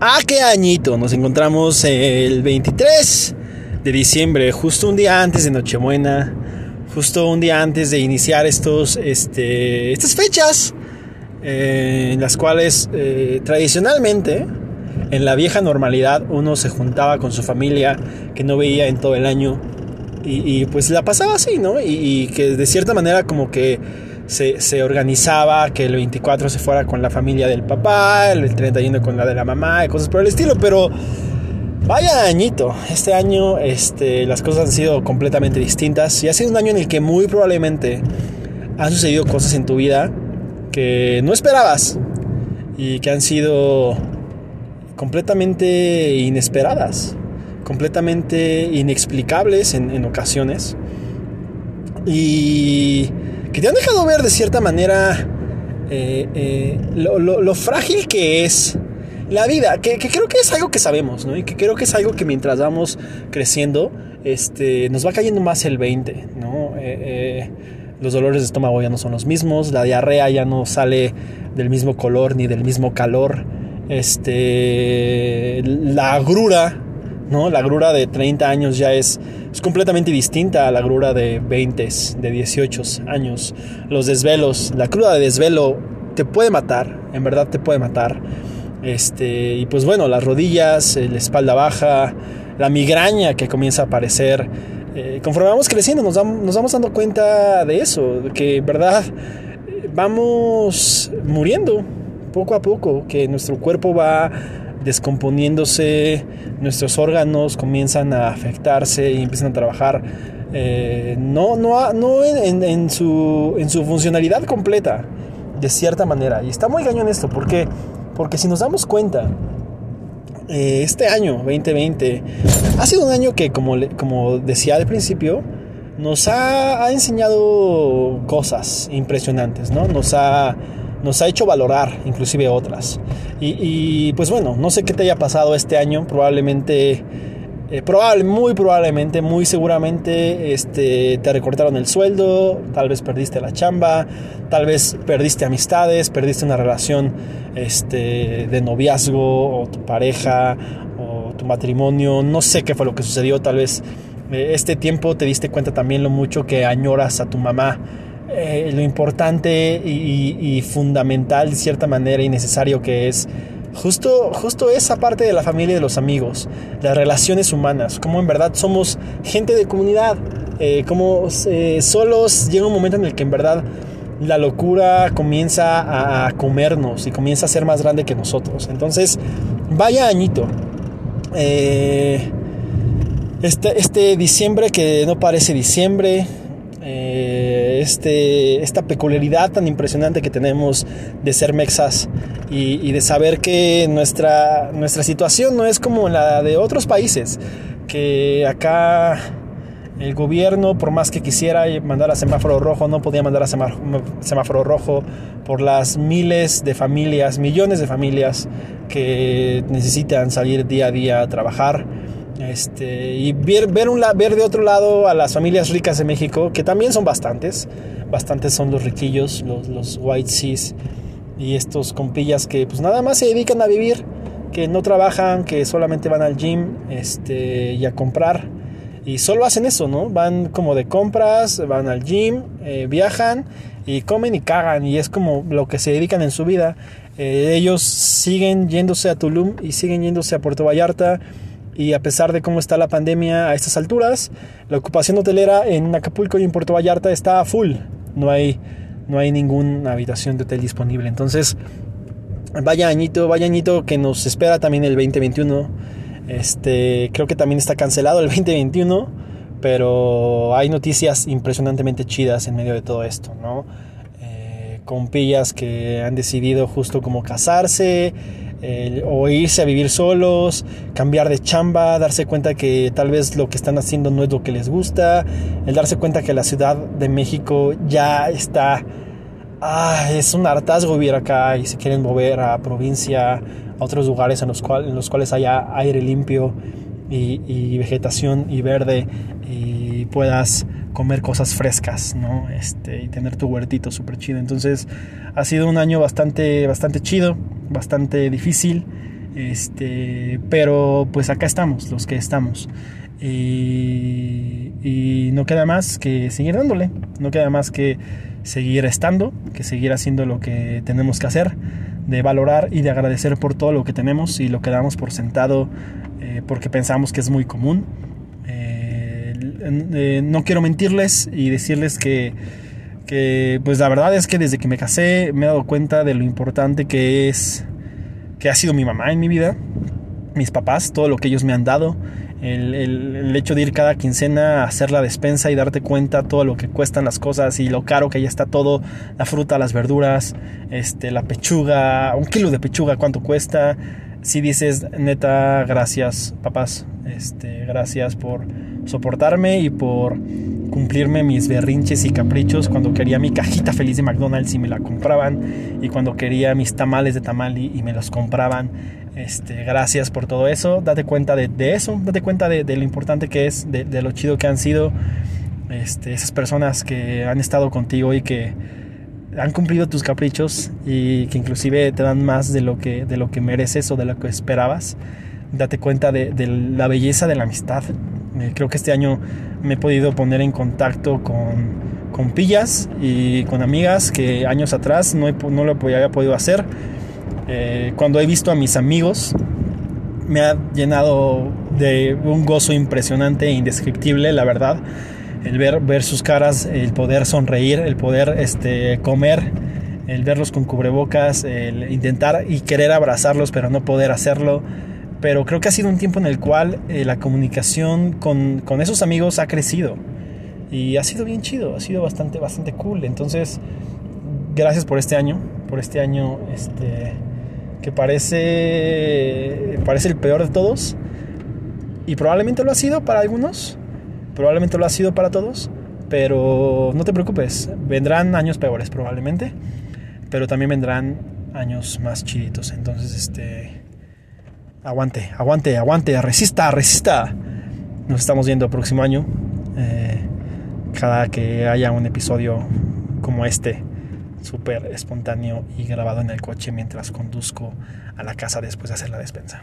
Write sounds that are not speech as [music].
Ah, qué añito. Nos encontramos el 23 de diciembre, justo un día antes de Nochebuena, justo un día antes de iniciar estos, este, estas fechas, eh, en las cuales eh, tradicionalmente, en la vieja normalidad, uno se juntaba con su familia que no veía en todo el año y, pues la pasaba así, ¿no? Y que de cierta manera como que se, organizaba que el 24 se fuera con la familia del papá, el 31 con la de la mamá y cosas por el estilo, pero vaya añito, este año este, las cosas han sido completamente distintas y ha sido un año en el que muy probablemente han sucedido cosas en tu vida que no esperabas y que han sido completamente inesperadas, completamente inexplicables en, en ocasiones. Y que te han dejado ver de cierta manera eh, eh, lo, frágil que es la vida, que, creo que es algo que sabemos, ¿no? Y que creo que es algo que mientras vamos creciendo, este, nos va cayendo más el 20, ¿no? Eh, los dolores de estómago ya no son los mismos, la diarrea ya no sale del mismo color ni del mismo calor, este, la agrura, ¿no? La agrura de 30 años ya es es completamente distinta a la grura de 20, de 18 años. Los desvelos, la cruda de desvelo te puede matar, en verdad te puede matar. Este, y pues bueno, las rodillas, la espalda baja, la migraña que comienza a aparecer. Eh, conforme vamos creciendo nos, nos vamos dando cuenta de eso, de que en verdad vamos muriendo poco a poco, que nuestro cuerpo va descomponiéndose, nuestros órganos comienzan a afectarse y empiezan a trabajar eh, no, no, no en, su, en su funcionalidad completa, de cierta manera. Y está muy cañón esto, ¿por Porque si nos damos cuenta, eh, este año 2020 ha sido un año que, como, como decía al principio, nos ha, ha enseñado cosas impresionantes, ¿no? Nos ha nos ha hecho valorar inclusive otras. Y, pues bueno, no sé qué te haya pasado este año, probablemente... Eh, probable, muy probablemente, muy seguramente este, te recortaron el sueldo, tal vez perdiste la chamba, tal vez perdiste amistades, perdiste una relación este, de noviazgo o tu pareja o tu matrimonio, no sé qué fue lo que sucedió, tal vez eh, este tiempo te diste cuenta también lo mucho que añoras a tu mamá eh, lo importante y, fundamental de cierta manera y necesario que es justo, justo esa parte de la familia y de los amigos, las relaciones humanas, como en verdad somos gente de comunidad, eh, como eh, solos llega un momento en el que en verdad la locura comienza a comernos y comienza a ser más grande que nosotros. Entonces, vaya añito. este, este diciembre que no parece diciembre, este, esta peculiaridad tan impresionante que tenemos de ser mexas y, de saber que nuestra, nuestra situación no es como la de otros países, que acá el gobierno, por más que quisiera mandar a semáforo rojo, no podía mandar a semáforo rojo por las miles de familias, millones de familias que necesitan salir día a día a trabajar este, y ver, ver, de otro lado a las familias ricas de México, que también son bastantes. Bastantes son los riquillos, los, los white seas y estos compillas que pues nada más se dedican a vivir, que no trabajan, que solamente van al gym este, y a comprar. Y solo hacen eso, ¿no? Van como de compras, van al gym, eh, viajan y comen y cagan. Y es como lo que se dedican en su vida. Eh, ellos siguen yéndose a Tulum y siguen yéndose a Puerto Vallarta y a pesar de cómo está la pandemia a estas alturas, la ocupación hotelera en Acapulco y en Puerto Vallarta está full. No hay, no hay ninguna habitación de hotel disponible. Entonces, vaya añito, vaya añito que nos espera también el 2021. Este, creo que también está cancelado el [laughs] 2021, pero hay noticias impresionantemente chidas en medio de todo esto, ¿no? Eh, con pillas que han decidido justo como casarse, o irse a vivir solos, cambiar de chamba, darse cuenta que tal vez lo que están haciendo no es lo que les gusta, el darse cuenta que la Ciudad de México ya está, ah, es un hartazgo vivir acá y se quieren mover a provincia, a otros lugares en los, cuales, en los cuales haya aire limpio y, y vegetación y verde y puedas comer cosas frescas, ¿no? Este, y tener tu huertito súper chido. Entonces, ha sido un año bastante, bastante chido, bastante difícil. Este, pero pues acá estamos, los que estamos. Y, y, no queda más que seguir dándole, no queda más que seguir estando, que seguir haciendo lo que tenemos que hacer, de valorar y de agradecer por todo lo que tenemos y lo que damos por sentado eh, porque pensamos que es muy común. Eh, eh, no quiero mentirles y decirles que, que, pues la verdad es que desde que me casé me he dado cuenta de lo importante que es, que ha sido mi mamá en mi vida, mis papás, todo lo que ellos me han dado el, hecho de ir cada quincena a hacer la despensa y darte cuenta todo lo que cuestan las cosas y lo caro que ya está todo, la fruta, las verduras, este, la pechuga, un kilo de pechuga, cuánto cuesta. Si dices, neta, gracias, papás, este, gracias por soportarme y por cumplirme mis berrinches y caprichos cuando quería mi cajita feliz de McDonald's y me la compraban y cuando quería mis tamales de tamal y me los compraban este, gracias por todo eso. Date cuenta de, eso. Date cuenta de, lo importante que es, de, lo chido que han sido este, esas personas que han estado contigo y que han cumplido tus caprichos y que inclusive te dan más de lo que, de lo que mereces o de lo que esperabas. Date cuenta de, la belleza de la amistad. Creo que este año me he podido poner en contacto con, con pillas y con amigas que años atrás no, no lo había podido hacer eh, cuando he visto a mis amigos, me ha llenado de un gozo impresionante e indescriptible, la verdad. El ver, ver sus caras, el poder sonreír, el poder este, comer, el verlos con cubrebocas, el intentar y querer abrazarlos, pero no poder hacerlo. Pero creo que ha sido un tiempo en el cual eh, la comunicación con, con, esos amigos ha crecido. Y ha sido bien chido, ha sido bastante, bastante cool. Entonces, gracias por este año, por este año, este que parece, parece el peor de todos. Y probablemente lo ha sido para algunos, probablemente lo ha sido para todos, pero no te preocupes, vendrán años peores probablemente, pero también vendrán años más chiditos. Entonces, este, aguante, aguante, aguante, resista, resista. Nos estamos viendo el próximo año, eh, cada que haya un episodio como este súper espontáneo y grabado en el coche mientras conduzco a la casa después de hacer la despensa.